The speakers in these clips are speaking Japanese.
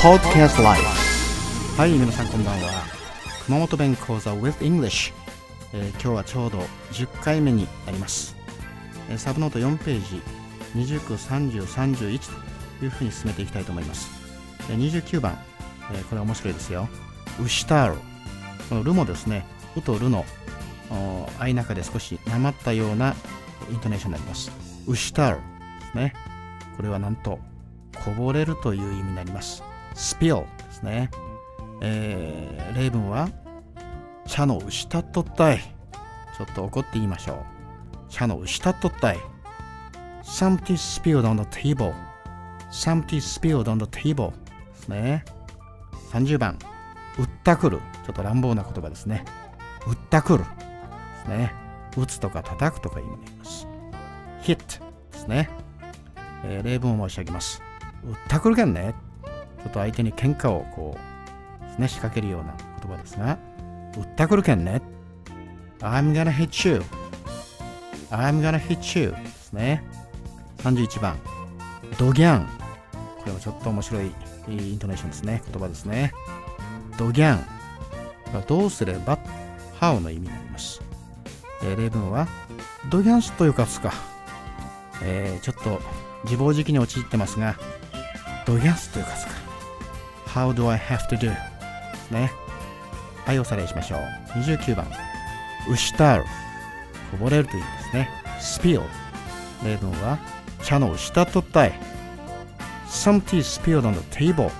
Podcast Life はい皆さんこんばんは。熊本弁講座 with English、えー今日はちょうど10回目になります、えサブノート4ページ29、30、31というふうに進めていきたいと思います、え29番、えーこれ面白いですよ。ウシタールこのルもですね。ウとルの相中で少しなまったようなイントネーションになります。ウシタールですね。これはなんとこぼれるという意味になります。スピルですね、えー例文は茶のしたっとったい。ちょっと怒って言いましょう。茶のしたっとったい。Something spilled on the table. Something spilled on the table ですね。30番。売ったくる。ちょっと乱暴な言葉ですね。売ったくるですね。打つとか叩くとか意味になります。hit ですね、えー例文を申し上げます。売ったくるけんね。ちょっと相手に喧嘩をこうね仕掛けるような言葉ですが売ったくるけんね。I'm gonna hit you. I'm gonna hit you ですね。31番。ドギャン。これもちょっと面白いイントネーションですね。言葉ですね。ドギャン。どうすれば How の意味になります、えー例文はドギャンスというかつか、えーちょっと自暴自棄に陥ってますがドギャンスというかつか。How do I have to do? ね。はいおさらいしましょう。29番ウシタールこぼれるという意味ですね。spill 例文は茶の下とったい Some tea spilled on the table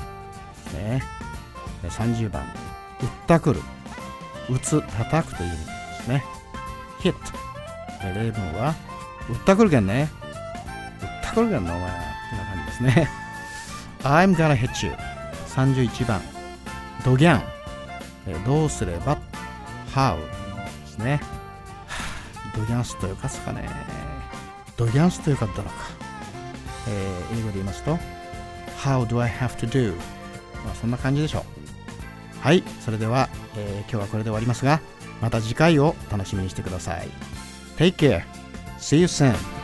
ね。30番。売ったくる。打つ叩くという意味ですね。hit 例文は売ったくるけんね。売ったくるけんなお前ってな感じですね。I'm gonna hit you 31番ドギャン。えどうすれば How ですね。ドギャンスというかすかね。ドギャンスというかったのか、えー英語で言いますと How do I have to do まあそんな感じでしょう。はいそれでは、えー今日はこれで終わりますがまた次回を楽しみにしてください。Take care. See you soon.